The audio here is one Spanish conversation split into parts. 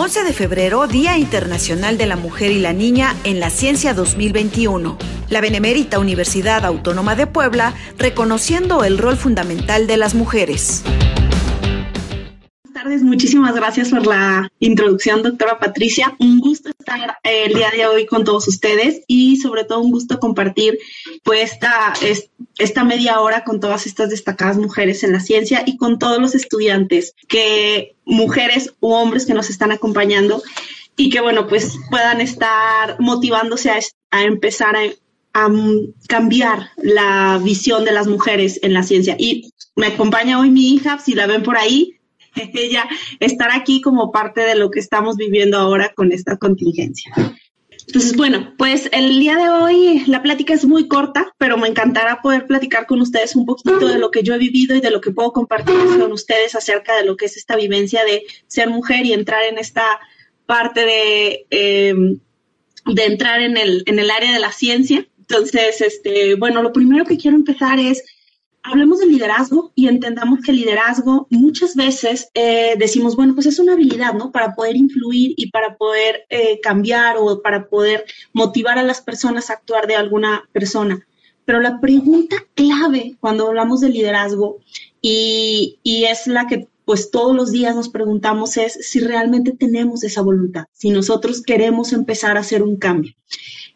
11 de febrero, Día Internacional de la Mujer y la Niña en la Ciencia 2021. La Benemérita Universidad Autónoma de Puebla reconociendo el rol fundamental de las mujeres tardes, muchísimas gracias por la introducción, doctora Patricia. Un gusto estar eh, el día de hoy con todos ustedes y sobre todo un gusto compartir pues esta, esta media hora con todas estas destacadas mujeres en la ciencia y con todos los estudiantes, que mujeres u hombres que nos están acompañando y que bueno, pues puedan estar motivándose a, empezar a, a cambiar la visión de las mujeres en la ciencia. Y me acompaña hoy mi hija, si la ven por ahí, ella estar aquí como parte de lo que estamos viviendo ahora con esta contingencia. Entonces, bueno, pues el día de hoy la plática es muy corta, pero me encantará poder platicar con ustedes un poquito de lo que yo he vivido y de lo que puedo compartir con ustedes acerca de lo que es esta vivencia de ser mujer y entrar en esta parte de, em, de entrar en el, en el área de la ciencia. Entonces, este, bueno, lo primero que quiero empezar es hablemos de liderazgo y entendamos que liderazgo muchas veces eh, decimos, bueno, pues es una habilidad, ¿no? Para poder influir y para poder eh, cambiar o para poder motivar a las personas a actuar de alguna persona. Pero la pregunta clave cuando hablamos de liderazgo y, y es la que pues todos los días nos preguntamos es si realmente tenemos esa voluntad, si nosotros queremos empezar a hacer un cambio.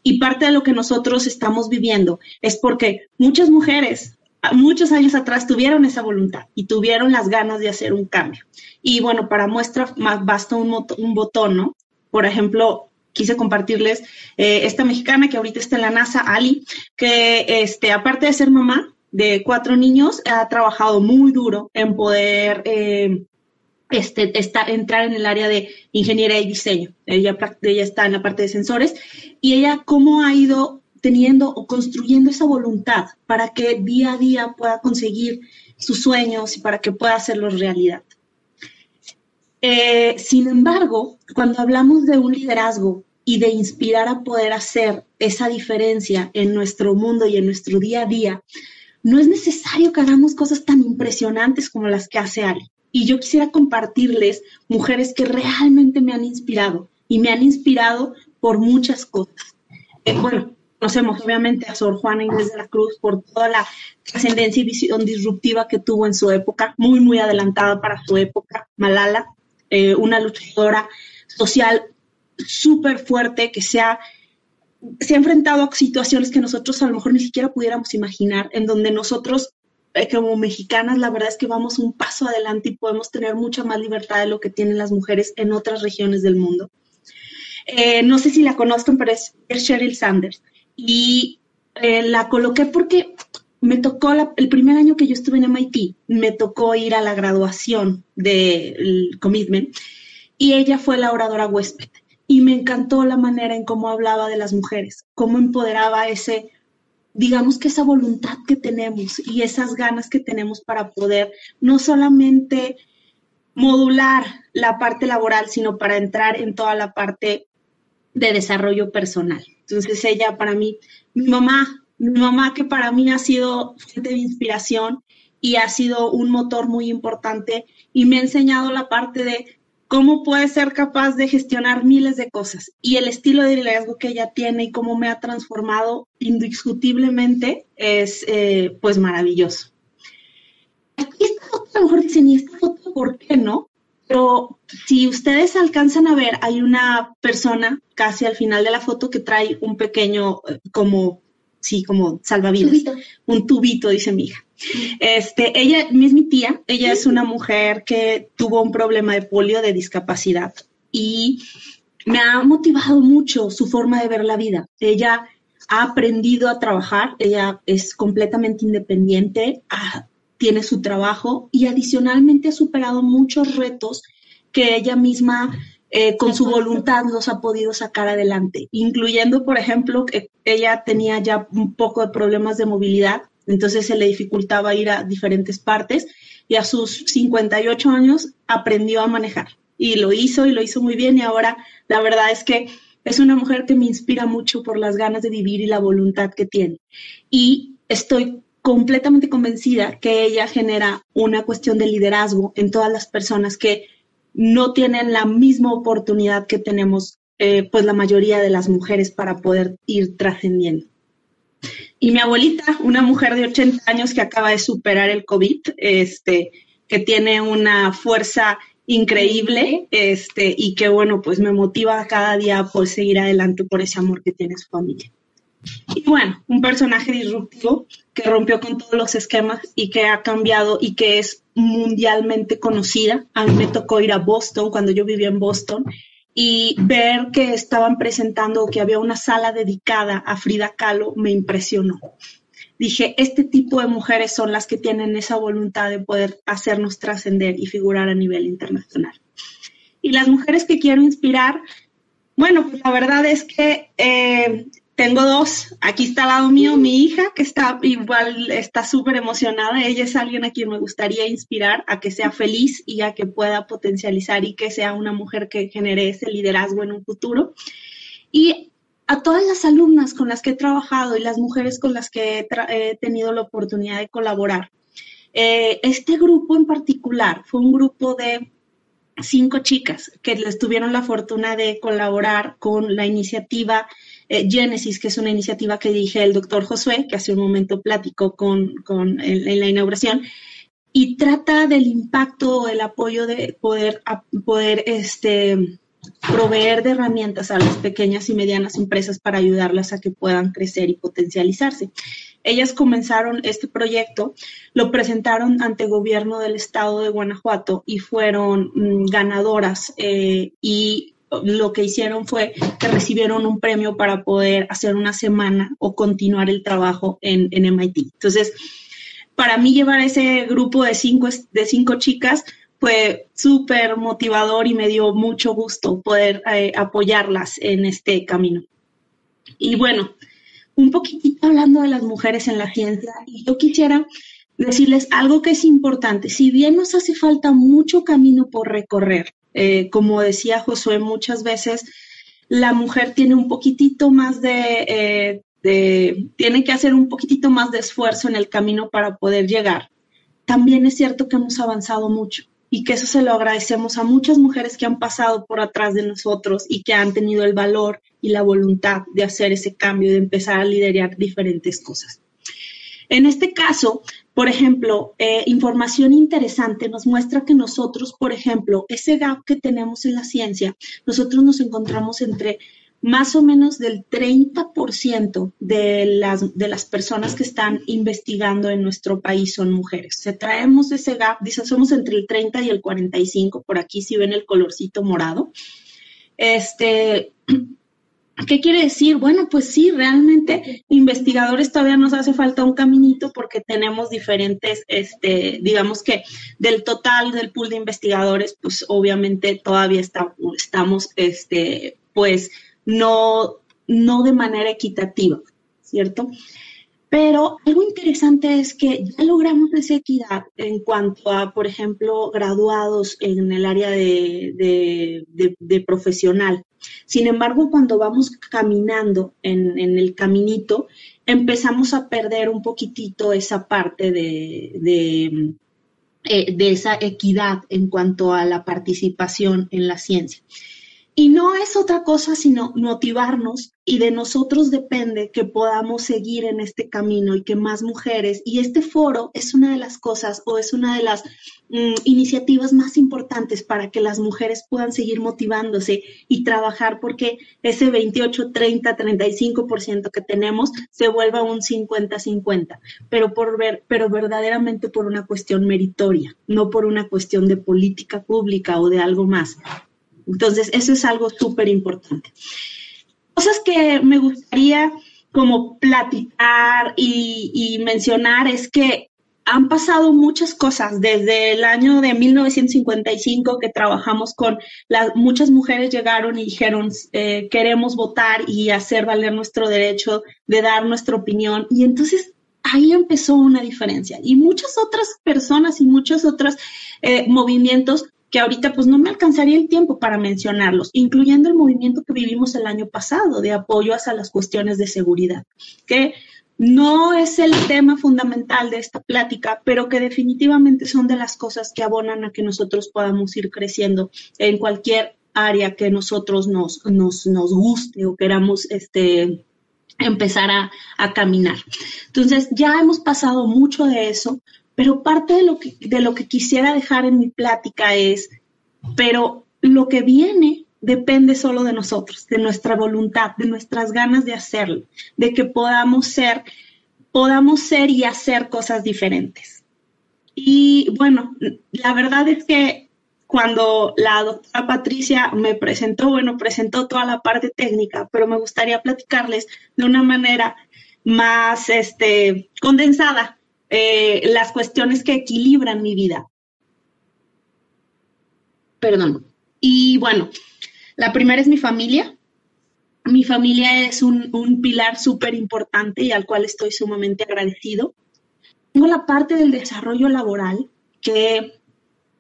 Y parte de lo que nosotros estamos viviendo es porque muchas mujeres muchos años atrás tuvieron esa voluntad y tuvieron las ganas de hacer un cambio. Y bueno, para muestra más basta un, un botón, ¿no? Por ejemplo, quise compartirles eh, esta mexicana que ahorita está en la NASA, Ali, que este, aparte de ser mamá de cuatro niños, ha trabajado muy duro en poder eh, este, entrar en el área de ingeniería y diseño. Ella, ella está en la parte de sensores y ella cómo ha ido teniendo o construyendo esa voluntad para que día a día pueda conseguir sus sueños y para que pueda hacerlos realidad. Eh, sin embargo, cuando hablamos de un liderazgo y de inspirar a poder hacer esa diferencia en nuestro mundo y en nuestro día a día, no es necesario que hagamos cosas tan impresionantes como las que hace Ali. Y yo quisiera compartirles mujeres que realmente me han inspirado y me han inspirado por muchas cosas. Eh, bueno, Conocemos obviamente a Sor Juana Inés de la Cruz por toda la trascendencia y visión disruptiva que tuvo en su época, muy, muy adelantada para su época. Malala, eh, una luchadora social súper fuerte que se ha, se ha enfrentado a situaciones que nosotros a lo mejor ni siquiera pudiéramos imaginar, en donde nosotros eh, como mexicanas, la verdad es que vamos un paso adelante y podemos tener mucha más libertad de lo que tienen las mujeres en otras regiones del mundo. Eh, no sé si la conozcan, pero es Sheryl Sanders y eh, la coloqué porque me tocó el primer año que yo estuve en MIT, me tocó ir a la graduación del commitment y ella fue la oradora huésped y me encantó la manera en cómo hablaba de las mujeres, cómo empoderaba ese, digamos que esa voluntad que tenemos y esas ganas que tenemos para poder no solamente modular la parte laboral, sino para entrar en toda la parte de desarrollo personal. Entonces ella para mí, mi mamá, mi mamá que para mí ha sido fuente de inspiración y ha sido un motor muy importante y me ha enseñado la parte de cómo puede ser capaz de gestionar miles de cosas y el estilo de liderazgo que ella tiene y cómo me ha transformado indiscutiblemente es eh, pues maravilloso. Aquí esta foto, a lo mejor dicen, ¿y esta foto por qué no? Pero si ustedes alcanzan a ver, hay una persona casi al final de la foto que trae un pequeño, eh, como, sí, como salvavidas. Un tubito, dice mi hija. Este, ella es mi tía, ella es una mujer que tuvo un problema de polio, de discapacidad, y me ha motivado mucho su forma de ver la vida. Ella ha aprendido a trabajar, ella es completamente independiente, tiene su trabajo y adicionalmente ha superado muchos retos que ella misma eh, con su voluntad los ha podido sacar adelante, incluyendo, por ejemplo, que ella tenía ya un poco de problemas de movilidad, entonces se le dificultaba ir a diferentes partes y a sus 58 años aprendió a manejar y lo hizo y lo hizo muy bien y ahora la verdad es que es una mujer que me inspira mucho por las ganas de vivir y la voluntad que tiene. Y estoy completamente convencida que ella genera una cuestión de liderazgo en todas las personas que no tienen la misma oportunidad que tenemos eh, pues la mayoría de las mujeres para poder ir trascendiendo. Y mi abuelita, una mujer de 80 años que acaba de superar el COVID, este, que tiene una fuerza increíble, este, y que bueno, pues me motiva cada día por seguir adelante por ese amor que tiene su familia. Y bueno, un personaje disruptivo que rompió con todos los esquemas y que ha cambiado y que es mundialmente conocida. A mí me tocó ir a Boston cuando yo vivía en Boston y ver que estaban presentando que había una sala dedicada a Frida Kahlo me impresionó. Dije, este tipo de mujeres son las que tienen esa voluntad de poder hacernos trascender y figurar a nivel internacional. Y las mujeres que quiero inspirar, bueno, pues la verdad es que eh, tengo dos. Aquí está al lado mío mi hija, que está igual, está súper emocionada. Ella es alguien a quien me gustaría inspirar a que sea feliz y a que pueda potencializar y que sea una mujer que genere ese liderazgo en un futuro. Y a todas las alumnas con las que he trabajado y las mujeres con las que he, tenido la oportunidad de colaborar. Eh, este grupo en particular fue un grupo de cinco chicas que les tuvieron la fortuna de colaborar con la iniciativa eh, Genesis, que es una iniciativa que dirige el doctor Josué, que hace un momento platicó con, en, la inauguración, y trata del impacto, el apoyo de poder, poder este, proveer de herramientas a las pequeñas y medianas empresas para ayudarlas a que puedan crecer y potencializarse. Ellas comenzaron este proyecto, lo presentaron ante gobierno del estado de Guanajuato y fueron mm, ganadoras eh, y lo que hicieron fue que recibieron un premio para poder hacer una semana o continuar el trabajo en, MIT. Entonces, para mí llevar ese grupo de cinco, de cinco chicas fue súper motivador y me dio mucho gusto poder eh, apoyarlas en este camino. Y bueno, un poquitito hablando de las mujeres en la ciencia, yo quisiera decirles algo que es importante. Si bien nos hace falta mucho camino por recorrer, eh, como decía Josué muchas veces, la mujer tiene un poquitito más eh, de, tiene que hacer un poquitito más de esfuerzo en el camino para poder llegar. También es cierto que hemos avanzado mucho y que eso se lo agradecemos a muchas mujeres que han pasado por atrás de nosotros y que han tenido el valor y la voluntad de hacer ese cambio, de empezar a liderar diferentes cosas. En este caso, por ejemplo, eh, información interesante nos muestra que nosotros, por ejemplo, ese gap que tenemos en la ciencia, nosotros nos encontramos entre más o menos del 30% de las, de las personas que están investigando en nuestro país son mujeres. O sea, traemos ese gap, dice, somos entre el 30 y el 45, por aquí si ven el colorcito morado. Este, ¿Qué quiere decir? Bueno, pues sí, realmente investigadores todavía nos hace falta un caminito porque tenemos diferentes, este, digamos que del total del pool de investigadores, pues obviamente todavía estamos, este, pues no, no de manera equitativa, ¿cierto? Pero algo interesante es que ya logramos esa equidad en cuanto a, por ejemplo, graduados en el área de, profesional. Sin embargo, cuando vamos caminando en, el caminito, empezamos a perder un poquitito esa parte de, eh, de esa equidad en cuanto a la participación en la ciencia. Y no es otra cosa sino motivarnos y de nosotros depende que podamos seguir en este camino y que más mujeres, y este foro es una de las cosas o es una de las mm, iniciativas más importantes para que las mujeres puedan seguir motivándose y trabajar porque ese 28, 30, 35% que tenemos se vuelva un 50-50, pero, por ver, pero verdaderamente por una cuestión meritoria, no por una cuestión de política pública o de algo más. Entonces, eso es algo súper importante. Cosas que me gustaría como platicar y, mencionar es que han pasado muchas cosas desde el año de 1955 que trabajamos con las muchas mujeres llegaron y dijeron eh, queremos votar y hacer valer nuestro derecho de dar nuestra opinión y entonces ahí empezó una diferencia y muchas otras personas y muchos otros eh, movimientos que ahorita pues no me alcanzaría el tiempo para mencionarlos, incluyendo el movimiento que vivimos el año pasado de apoyo hacia las cuestiones de seguridad, que no es el tema fundamental de esta plática, pero que definitivamente son de las cosas que abonan a que nosotros podamos ir creciendo en cualquier área que nosotros nos, nos, nos guste o queramos este, empezar a, a, caminar. Entonces, ya hemos pasado mucho de eso, pero parte de lo, que, de lo que quisiera dejar en mi plática es, pero lo que viene depende solo de nosotros, de nuestra voluntad, de nuestras ganas de hacerlo, de que podamos ser, podamos ser y hacer cosas diferentes. Y bueno, la verdad es que cuando la doctora Patricia me presentó, bueno, presentó toda la parte técnica, pero me gustaría platicarles de una manera más este, condensada eh, las cuestiones que equilibran mi vida. Perdón. Y bueno, la primera es mi familia. Mi familia es un, un pilar súper importante y al cual estoy sumamente agradecido. Tengo la parte del desarrollo laboral, que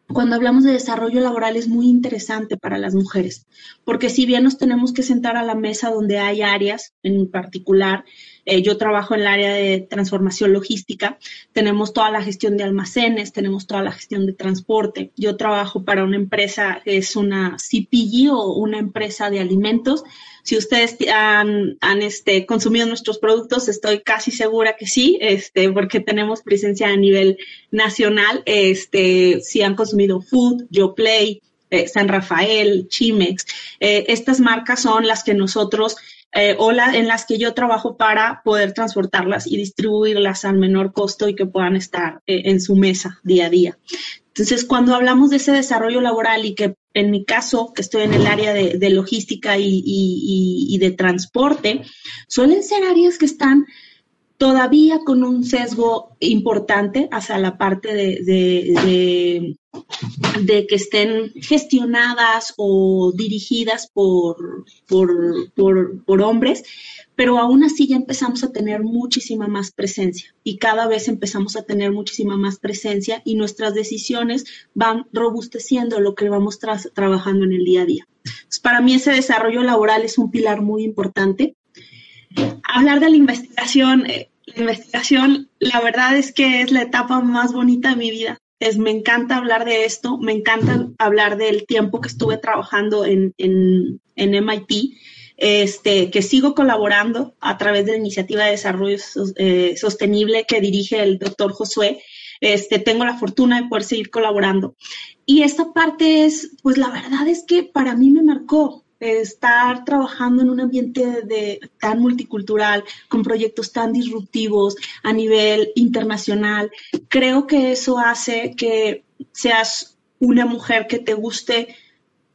cuando hablamos de desarrollo laboral es muy interesante para las mujeres, porque si bien nos tenemos que sentar a la mesa donde hay áreas en particular, eh, yo trabajo en el área de transformación logística, tenemos toda la gestión de almacenes, tenemos toda la gestión de transporte. Yo trabajo para una empresa que es una CPG o una empresa de alimentos si ustedes han, este, consumido nuestros productos, estoy casi segura que sí, este, porque tenemos presencia a nivel nacional. Este, si han consumido Food, Yo Play, eh, San Rafael, Chimex, eh, estas marcas son las que nosotros eh, o en las que yo trabajo para poder transportarlas y distribuirlas al menor costo y que puedan estar en su mesa día a día. Entonces, cuando hablamos de ese desarrollo laboral y que en mi caso, que estoy en el área de, logística y, de transporte, suelen ser áreas que están todavía con un sesgo importante hacia la parte de, de, que estén gestionadas o dirigidas por, por, por hombres, pero aún así ya empezamos a tener muchísima más presencia y cada vez empezamos a tener muchísima más presencia y nuestras decisiones van robusteciendo lo que vamos trabajando en el día a día. para mí ese desarrollo laboral es un pilar muy importante. Hablar de la investigación, eh, la investigación, la verdad es que es la etapa más bonita de mi vida. Es, me encanta hablar de esto, me encanta hablar del tiempo que estuve trabajando en, en, en MIT este, que sigo colaborando a través de la iniciativa de desarrollo eh, sostenible que dirige el doctor Josué. Este, tengo la fortuna de poder seguir colaborando. Y esta parte es, pues la verdad es que para mí me marcó estar trabajando en un ambiente tan multicultural, con proyectos tan disruptivos a nivel internacional. Creo que eso hace que seas una mujer que te guste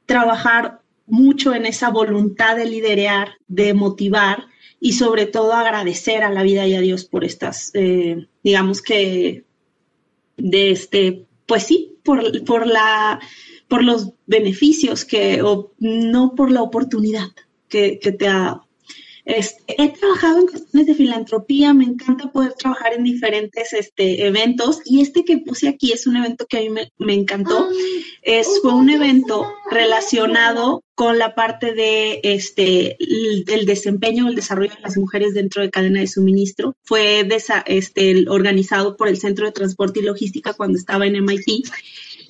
trabajar mucho en esa voluntad de liderar, de motivar y sobre todo agradecer a la vida y a Dios por estas, eh, digamos que, de este, pues sí, por, por, la, por los beneficios que, o no por la oportunidad que, que te ha dado. Este, he trabajado en cuestiones de filantropía, me encanta poder trabajar en diferentes este, eventos y este que puse aquí es un evento que a mí me, encantó. Es, fue un evento relacionado con la parte de este el, desempeño, el desarrollo de las mujeres dentro de cadena de suministro. Fue este, organizado por el Centro de Transporte y Logística cuando estaba en MIT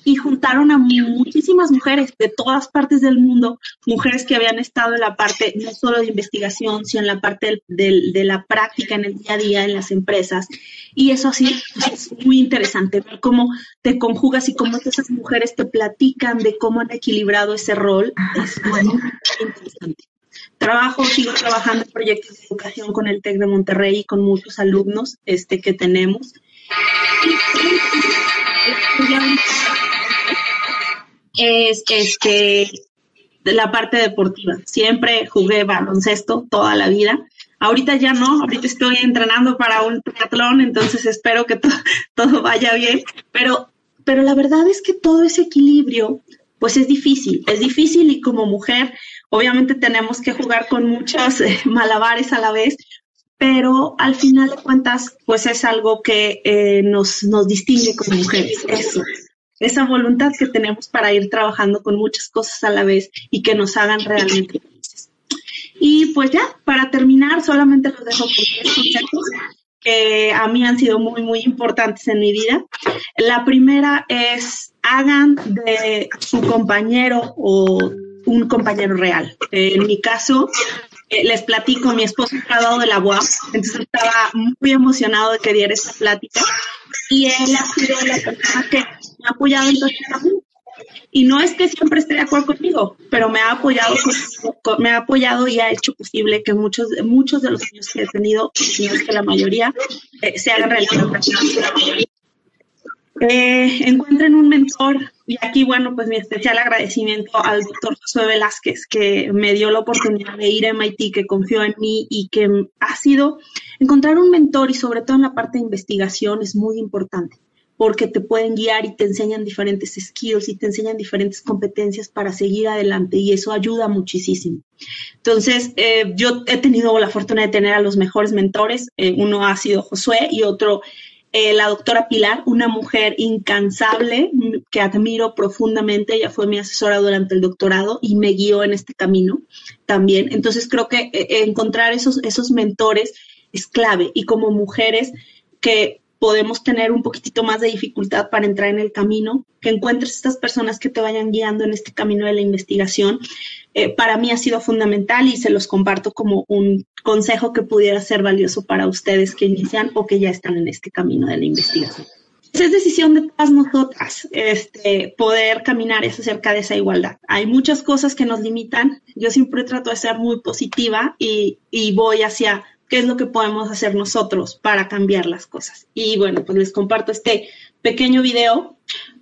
y juntaron a muchísimas mujeres de todas partes del mundo, mujeres que habían estado en la parte no solo de investigación, sino en la parte de la práctica en el día a día en las empresas. Y eso así pues, es muy interesante, ver cómo te conjugas y cómo esas mujeres te platican de cómo han equilibrado ese rol. Es muy interesante. Trabajo, sigo trabajando en proyectos de educación con el TEC de Monterrey y con muchos alumnos este, que tenemos es este la parte deportiva. Siempre jugué baloncesto toda la vida. Ahorita ya no, ahorita estoy entrenando para un triatlón, entonces espero que todo vaya bien, pero, pero la verdad es que todo ese equilibrio, pues es difícil, es difícil y como mujer, obviamente tenemos que jugar con muchos eh, malabares a la vez, pero al final de cuentas, pues es algo que eh, nos, nos distingue como mujeres, eso, esa voluntad que tenemos para ir trabajando con muchas cosas a la vez y que nos hagan realmente felices. Y pues ya, para terminar, solamente los dejo con tres conceptos. que a mí han sido muy, muy importantes en mi vida. La primera es hagan de su compañero o un compañero real. En mi caso, eh, les platico, mi esposo ha graduado de la UAM, entonces estaba muy emocionado de que diera esta plática y él ha sido la persona que me ha apoyado en todo este y no es que siempre esté de acuerdo conmigo, pero me ha apoyado, me ha apoyado y ha hecho posible que muchos, muchos de los niños que he tenido, es que la mayoría, eh, se hagan realidad. Eh, encuentren un mentor y aquí, bueno, pues mi especial agradecimiento al doctor José Velázquez que me dio la oportunidad de ir a MIT, que confió en mí y que ha sido encontrar un mentor y sobre todo en la parte de investigación es muy importante porque te pueden guiar y te enseñan diferentes skills y te enseñan diferentes competencias para seguir adelante y eso ayuda muchísimo. Entonces, eh, yo he tenido la fortuna de tener a los mejores mentores. Eh, uno ha sido Josué y otro eh, la doctora Pilar, una mujer incansable que admiro profundamente. Ella fue mi asesora durante el doctorado y me guió en este camino también. Entonces, creo que encontrar esos, esos mentores es clave y como mujeres que podemos tener un poquitito más de dificultad para entrar en el camino, que encuentres estas personas que te vayan guiando en este camino de la investigación. Eh, para mí ha sido fundamental y se los comparto como un consejo que pudiera ser valioso para ustedes que inician o que ya están en este camino de la investigación. Es decisión de todas nosotras este, poder caminar acerca de esa igualdad. Hay muchas cosas que nos limitan. Yo siempre trato de ser muy positiva y, y voy hacia qué es lo que podemos hacer nosotros para cambiar las cosas. Y bueno, pues les comparto este pequeño video.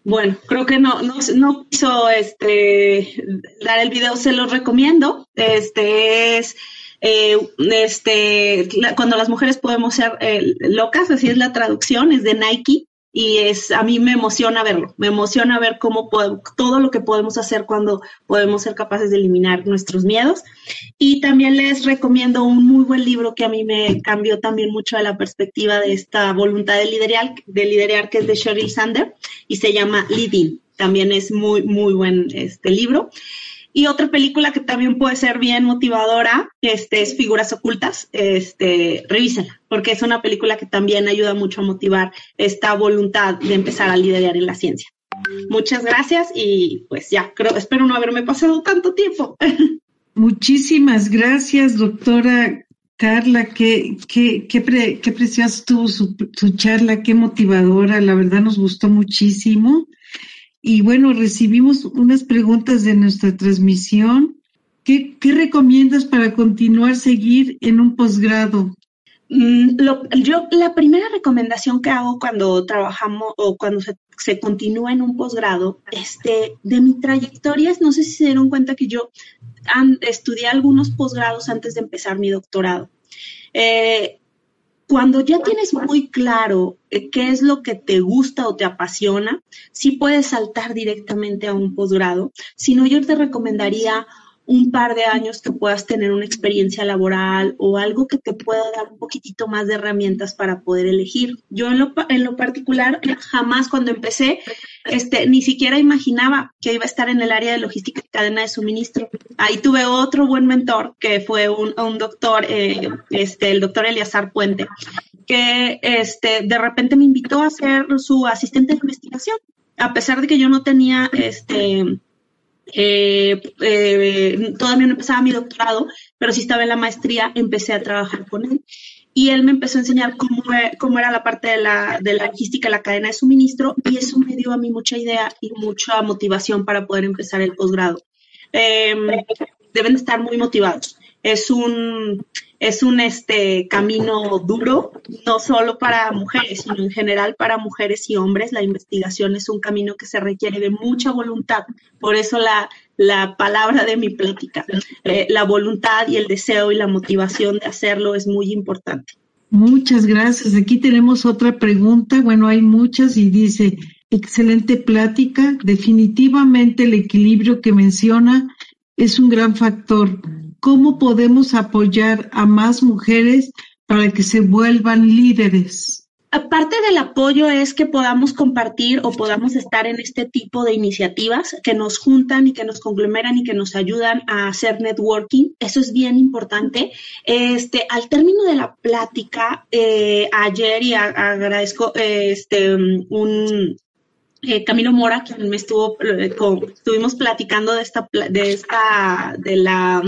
Bueno, creo que no, no, no quiso este, dar el video, se los recomiendo. Este es eh, este, cuando las mujeres podemos ser eh, locas, así es la traducción, es de Nike y es a mí me emociona verlo, me emociona ver cómo todo lo que podemos hacer cuando podemos ser capaces de eliminar nuestros miedos. Y también les recomiendo un muy buen libro que a mí me cambió también mucho de la perspectiva de esta voluntad de liderar, de liderar que es de Sheryl Sander y se llama Leading. También es muy, muy buen este libro. Y otra película que también puede ser bien motivadora, este, es Figuras Ocultas, este, revísala, porque es una película que también ayuda mucho a motivar esta voluntad de empezar a liderar en la ciencia. Muchas gracias y pues ya, creo, espero no haberme pasado tanto tiempo. Muchísimas gracias, doctora Carla, qué, qué, qué, pre, preciosa estuvo su, charla, qué motivadora, la verdad nos gustó muchísimo. Y bueno, recibimos unas preguntas de nuestra transmisión. ¿Qué, recomiendas para continuar, seguir en un posgrado? Mm, yo, la primera recomendación que hago cuando trabajamos o cuando se, continúa en un posgrado, este, de mi trayectoria, no sé si se dieron cuenta que yo estudié algunos posgrados antes de empezar mi doctorado. Eh, cuando ya tienes muy claro eh, qué es lo que te gusta o te apasiona, sí puedes saltar directamente a un posgrado. Si no, yo te recomendaría un par de años que puedas tener una experiencia laboral o algo que te pueda dar un poquitito más de herramientas para poder elegir. Yo en lo, en lo particular, jamás cuando empecé, este, ni siquiera imaginaba que iba a estar en el área de logística y cadena de suministro. Ahí tuve otro buen mentor que fue un, un doctor, eh, este, el doctor Eliazar Puente, que este, de repente me invitó a ser su asistente de investigación. A pesar de que yo no tenía este, eh, eh, todavía no empezaba mi doctorado, pero sí estaba en la maestría, empecé a trabajar con él. Y él me empezó a enseñar cómo, cómo era la parte de la, de la logística, la cadena de suministro, y eso me dio a mí mucha idea y mucha motivación para poder empezar el posgrado. Em, deben estar muy motivados. Es un, es un este, camino duro, no solo para mujeres, sino en general para mujeres y hombres. La investigación es un camino que se requiere de mucha voluntad. Por eso la, la palabra de mi plática, eh, la voluntad y el deseo y la motivación de hacerlo es muy importante. Muchas gracias. Aquí tenemos otra pregunta. Bueno, hay muchas y dice, excelente plática. Definitivamente el equilibrio que menciona es un gran factor ¿Cómo podemos apoyar a más mujeres para que se vuelvan líderes? Aparte del apoyo es que podamos compartir o podamos estar en este tipo de iniciativas que nos juntan y que nos conglomeran y que nos ayudan a hacer networking. Eso es bien importante. Este, al término de la plática, eh, ayer y agradezco este, un, eh, Camilo Mora, quien me estuvo, eh, estuvimos platicando de esta, de esta, de la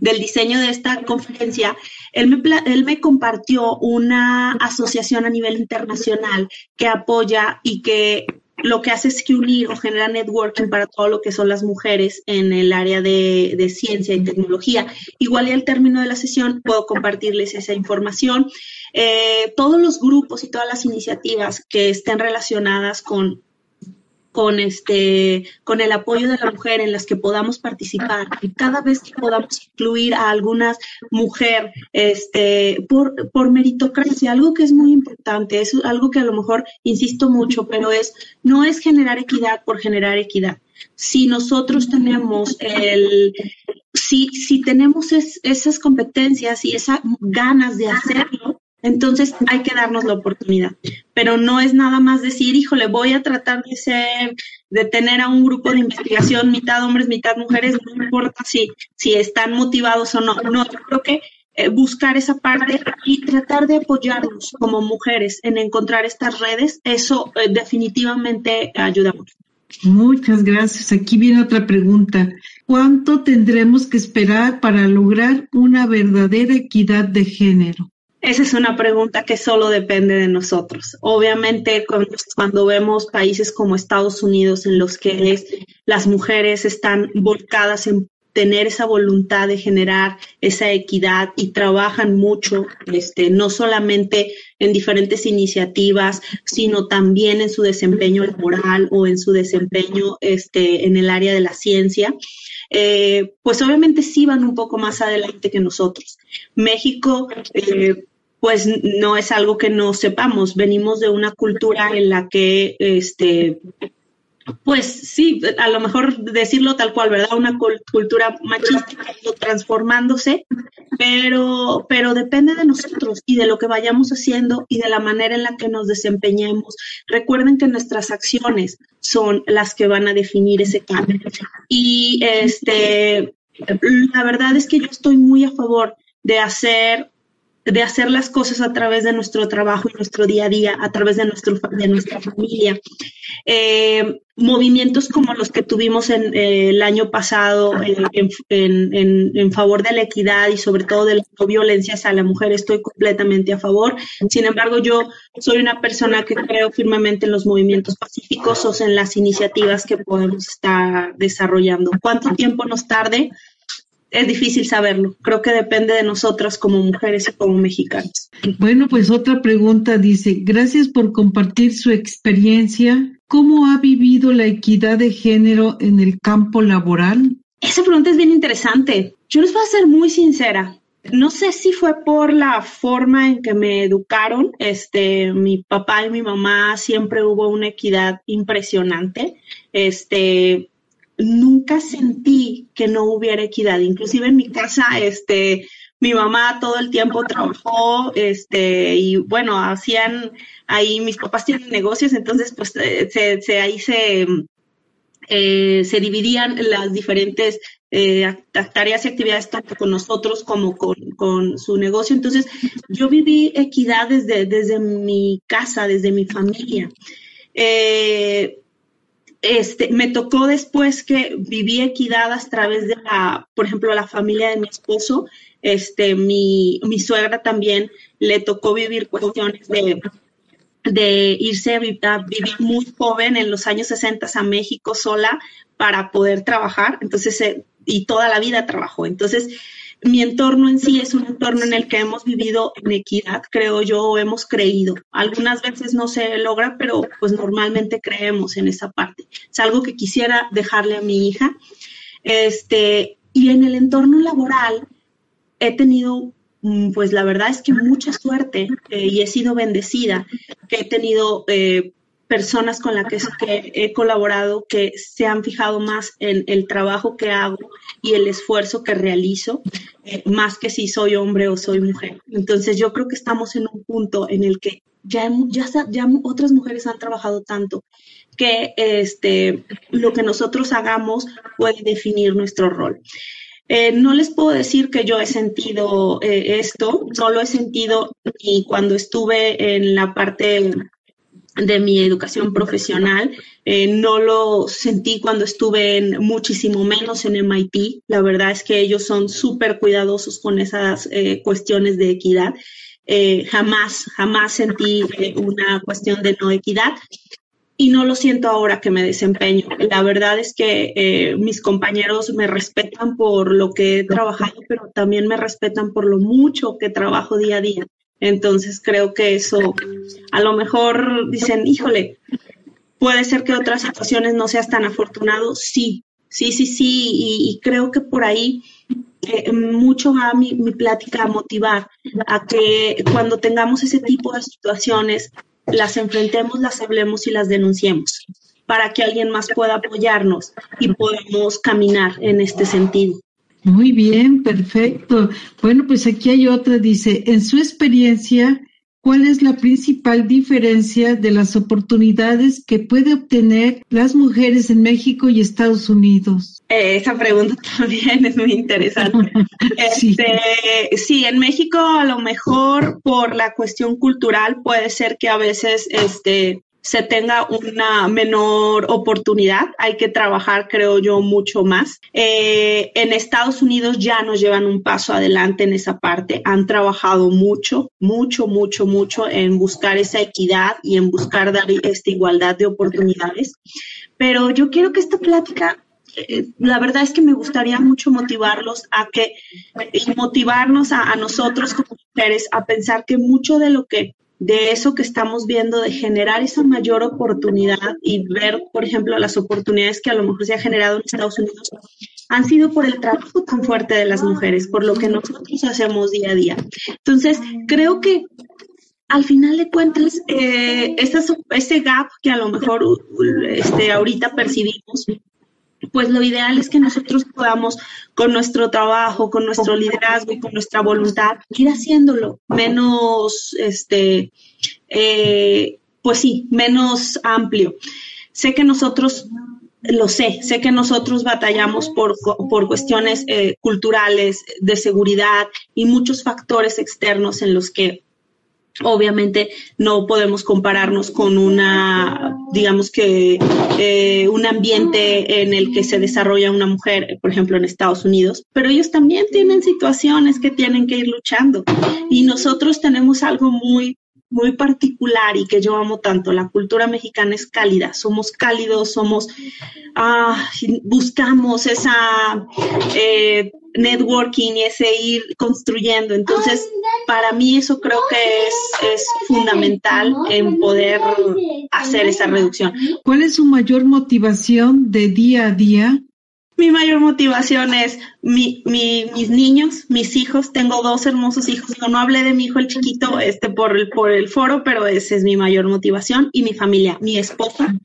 del diseño de esta conferencia, él me, él me compartió una asociación a nivel internacional que apoya y que lo que hace es que unir o genera networking para todo lo que son las mujeres en el área de, de, ciencia y tecnología. Igual y al término de la sesión puedo compartirles esa información. Eh, todos los grupos y todas las iniciativas que estén relacionadas con con este con el apoyo de la mujer en las que podamos participar cada vez que podamos incluir a algunas mujer este por, por meritocracia algo que es muy importante es algo que a lo mejor insisto mucho pero es no es generar equidad por generar equidad. Si nosotros tenemos el si si tenemos esas competencias y esas ganas de hacerlo entonces hay que darnos la oportunidad, pero no es nada más decir, híjole, voy a tratar de ser, de tener a un grupo de investigación, mitad hombres, mitad mujeres, no importa si, si están motivados o no. No, yo creo que eh, buscar esa parte y tratar de apoyarnos como mujeres en encontrar estas redes, eso eh, definitivamente ayuda mucho. Muchas gracias. Aquí viene otra pregunta. ¿Cuánto tendremos que esperar para lograr una verdadera equidad de género? Esa es una pregunta que solo depende de nosotros. Obviamente, cuando, vemos países como Estados Unidos en los que las mujeres están volcadas en tener esa voluntad de generar esa equidad y trabajan mucho, este, no solamente en diferentes iniciativas, sino también en su desempeño laboral o en su desempeño este, en el área de la ciencia. Eh, pues obviamente sí van un poco más adelante que nosotros. México, eh, pues no es algo que no sepamos. Venimos de una cultura en la que, este, pues sí, a lo mejor decirlo tal cual, ¿verdad? Una cultura machista transformándose, pero, pero depende de nosotros y de lo que vayamos haciendo y de la manera en la que nos desempeñemos. Recuerden que nuestras acciones son las que van a definir ese cambio. Y este, la verdad es que yo estoy muy a favor de hacer de hacer las cosas a través de nuestro trabajo y nuestro día a día, a través de, nuestro, de nuestra familia. Eh, movimientos como los que tuvimos en, eh, el año pasado en, en, en, favor de la equidad y sobre todo de la no violencia hacia la mujer, estoy completamente a favor. Sin embargo, yo soy una persona que creo firmemente en los movimientos pacíficos o en las iniciativas que podemos estar desarrollando. ¿Cuánto tiempo nos tarde? Es difícil saberlo. Creo que depende de nosotras como mujeres y como mexicanos. Bueno, pues otra pregunta dice, gracias por compartir su experiencia. ¿Cómo ha vivido la equidad de género en el campo laboral? Esa pregunta es bien interesante. Yo les voy a ser muy sincera. No sé si fue por la forma en que me educaron. Este, mi papá y mi mamá siempre hubo una equidad impresionante. Este, nunca sentí que no hubiera equidad. Inclusive en mi casa, este, mi mamá todo el tiempo trabajó, este, y bueno, hacían ahí, mis papás tienen negocios, entonces pues eh, se, ahí se, eh, se dividían las diferentes eh, tareas y actividades tanto con nosotros como con, con, su negocio. Entonces, yo viví equidad desde, desde mi casa, desde mi familia. Eh, este, me tocó después que viví equidad a través de la, por ejemplo, la familia de mi esposo, este, mi, mi suegra también le tocó vivir cuestiones de, de irse a vivir muy joven en los años 60 a México sola para poder trabajar, entonces, eh, y toda la vida trabajó. Entonces, mi entorno en sí es un entorno en el que hemos vivido en equidad, creo yo, o hemos creído. Algunas veces no se logra, pero pues normalmente creemos en esa parte. Es algo que quisiera dejarle a mi hija. Este, y en el entorno laboral he tenido, mm, pues la verdad es que mucha suerte eh, y he sido bendecida, que he tenido eh, personas con las que, he colaborado que se han fijado más en el trabajo que hago y el esfuerzo que realizo, eh, más que si soy hombre o soy mujer. Entonces yo creo que estamos en un punto en el que ya, ya, ya otras mujeres han trabajado tanto que este, lo que nosotros hagamos puede definir nuestro rol. Eh, no les puedo decir que yo he sentido eh, esto, no lo he sentido ni cuando estuve en la parte de mi educación profesional. Eh, no lo sentí cuando estuve en muchísimo menos en MIT. La verdad es que ellos son súper cuidadosos con esas cuestiones de equidad. jamás, jamás sentí una cuestión de no equidad y no lo siento ahora que me desempeño. La verdad es que eh, mis compañeros me respetan por lo que he trabajado, pero también me respetan por lo mucho que trabajo día a día. Entonces creo que eso, a lo mejor dicen, híjole, puede ser que otras situaciones no seas tan afortunado. Sí, sí, sí, sí, y, creo que por ahí eh, mucho va mi, mi plática a motivar a que cuando tengamos ese tipo de situaciones las enfrentemos, las hablemos y las denunciemos para que alguien más pueda apoyarnos y podamos caminar en este sentido. Muy bien, perfecto. Bueno, pues aquí hay otra, dice, en su experiencia, ¿Cuál es la principal diferencia de las oportunidades que puede obtener las mujeres en México y Estados Unidos? Eh, esa pregunta también es muy interesante. sí. Este, sí, en México a lo mejor por la cuestión cultural puede ser que a veces este, se tenga una menor oportunidad. Hay que trabajar, creo yo, mucho más. Eh, en Estados Unidos ya nos llevan un paso adelante en esa parte. Han trabajado mucho, mucho, mucho, mucho en buscar esa equidad y en buscar dar esta igualdad de oportunidades. Pero yo quiero que esta plática eh, la verdad es que me gustaría mucho motivarlos a que, y motivarnos a, nosotros como mujeres a pensar que mucho de lo que de eso que estamos viendo, de generar esa mayor oportunidad y ver, por ejemplo, las oportunidades que a lo mejor se ha generado en Estados Unidos, han sido por el trabajo tan fuerte de las mujeres, por lo que nosotros hacemos día a día. Entonces, creo que al final de cuentas, eh, ese gap que a lo mejor este, ahorita percibimos, pues lo ideal es que nosotros podamos con nuestro trabajo, con nuestro liderazgo y con nuestra voluntad ir haciéndolo menos, este, eh, pues sí, menos amplio. Sé que nosotros, lo sé, sé que nosotros batallamos por, por cuestiones eh, culturales, de seguridad y muchos factores externos en los que Obviamente no podemos compararnos con una, digamos que, eh, un ambiente en el que se desarrolla una mujer, por ejemplo, en Estados Unidos, pero ellos también tienen situaciones que tienen que ir luchando. Y nosotros tenemos algo muy, muy particular y que yo amo tanto. La cultura mexicana es cálida, somos cálidos, somos, ah, buscamos esa eh, networking y ese ir construyendo. Entonces, para mí eso creo que es, es fundamental en poder hacer esa reducción. ¿Cuál es su mayor motivación de día a día? Mi mayor motivación es mi, mi, mis niños, mis hijos. Tengo dos hermosos hijos. Yo no hablé de mi hijo el chiquito este, por, el, por el foro, pero esa es mi mayor motivación. Y mi familia, mi esposa,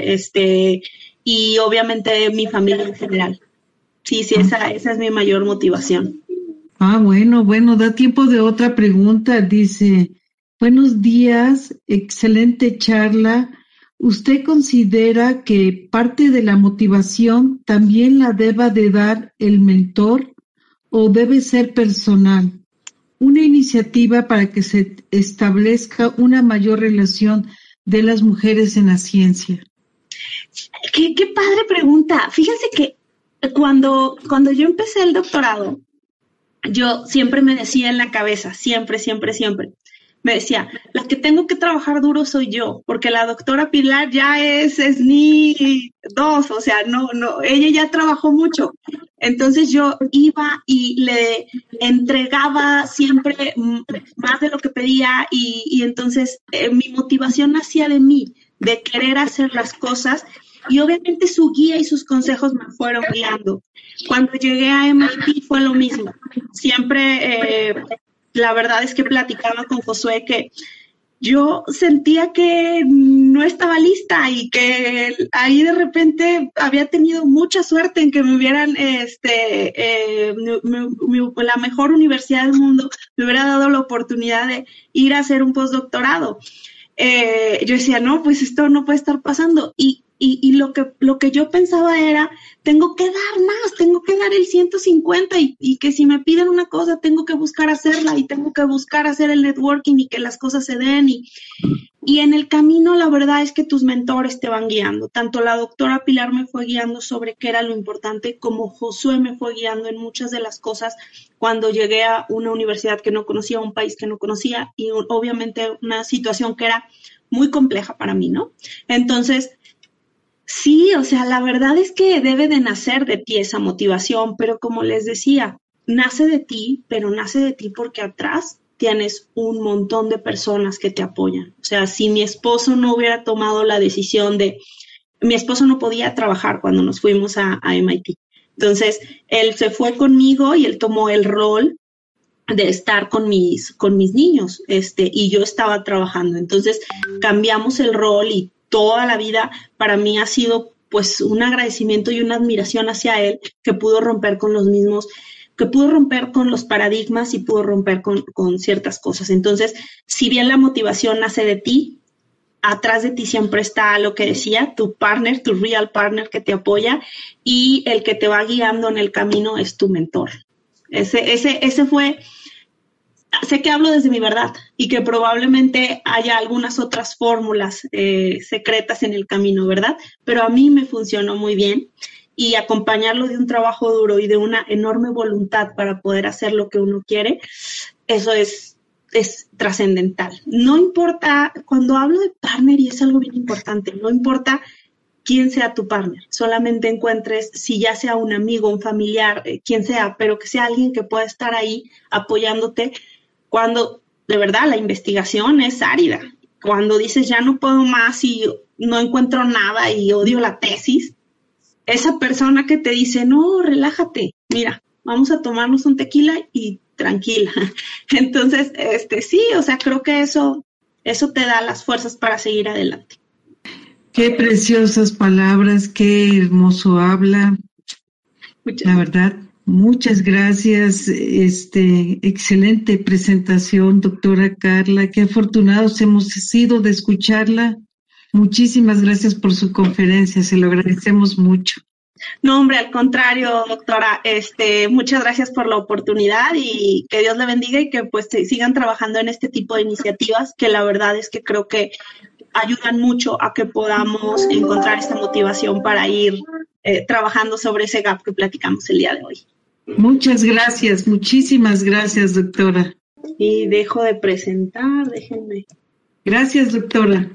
este, y obviamente mi familia en general. Sí, sí, esa, esa es mi mayor motivación. Ah, bueno, bueno, da tiempo de otra pregunta. Dice, buenos días, excelente charla. ¿Usted considera que parte de la motivación también la deba de dar el mentor o debe ser personal? Una iniciativa para que se establezca una mayor relación de las mujeres en la ciencia. Qué, padre pregunta. Fíjense que cuando, cuando yo empecé el doctorado, yo siempre me decía en la cabeza, siempre, siempre, siempre, me decía, la que tengo que trabajar duro soy yo, porque la doctora Pilar ya es SNI 2, o sea, no, no, ella ya trabajó mucho. Entonces yo iba y le entregaba siempre más de lo que pedía y, y entonces eh, mi motivación nacía de mí, de querer hacer las cosas y obviamente su guía y sus consejos me fueron guiando. Cuando llegué a MIT fue lo mismo. Siempre, eh, la verdad es que platicaba con Josué que yo sentía que no estaba lista y que ahí de repente había tenido mucha suerte en que me hubieran, este, eh, la mejor universidad del mundo me hubiera dado la oportunidad de ir a hacer un postdoctorado. Eh, yo decía, no, pues esto no puede estar pasando. Y y, lo, que, lo que yo pensaba era, tengo que dar más, tengo que dar el 150 y, y, que si me piden una cosa, tengo que buscar hacerla y tengo que buscar hacer el networking y que las cosas se den. Y, y en el camino, la verdad es que tus mentores te van guiando. Tanto la doctora Pilar me fue guiando sobre qué era lo importante, como Josué me fue guiando en muchas de las cosas cuando llegué a una universidad que no conocía, un país que no conocía y obviamente una situación que era muy compleja para mí, ¿no? Entonces, Sí, o sea, la verdad es que debe de nacer de ti esa motivación, pero como les decía, nace de ti, pero nace de ti porque atrás tienes un montón de personas que te apoyan. O sea, si mi esposo no hubiera tomado la decisión de, mi esposo no podía trabajar cuando nos fuimos a, MIT. Entonces, él se fue conmigo y él tomó el rol de estar con mis, con mis niños, este, y yo estaba trabajando. Entonces, cambiamos el rol y toda la vida para mí ha sido pues un agradecimiento y una admiración hacia él que pudo romper con los mismos, que pudo romper con los paradigmas y pudo romper con, con ciertas cosas. Entonces, si bien la motivación nace de ti, atrás de ti siempre está lo que decía, tu partner, tu real partner que te apoya y el que te va guiando en el camino es tu mentor. Ese, ese, ese fue sé que hablo desde mi verdad y que probablemente haya algunas otras fórmulas eh, secretas en el camino, ¿verdad? Pero a mí me funcionó muy bien y acompañarlo de un trabajo duro y de una enorme voluntad para poder hacer lo que uno quiere, eso es, es trascendental. No importa, cuando hablo de partner, y es algo bien importante, no importa quién sea tu partner, solamente encuentres, si ya sea un amigo, un familiar, eh, quien sea, pero que sea alguien que pueda estar ahí apoyándote cuando de verdad la investigación es árida. Cuando dices ya no puedo más y no encuentro nada y odio la tesis, esa persona que te dice, no, relájate, mira, vamos a tomarnos un tequila y tranquila. Entonces, este sí, o sea, creo que eso, eso te da las fuerzas para seguir adelante. Qué preciosas palabras, qué hermoso habla. la verdad, Muchas gracias. Este, excelente presentación, doctora Carla. Qué afortunados hemos sido de escucharla. Muchísimas gracias por su conferencia. Se lo agradecemos mucho. No, hombre, al contrario, doctora, este, muchas gracias por la oportunidad y que Dios le bendiga y que pues sigan trabajando en este tipo de iniciativas que la verdad es que creo que ayudan mucho a que podamos encontrar esta motivación para ir eh, trabajando sobre ese gap que platicamos el día de hoy. Muchas gracias, muchísimas gracias, doctora. Y dejo de presentar, déjenme. Gracias, doctora.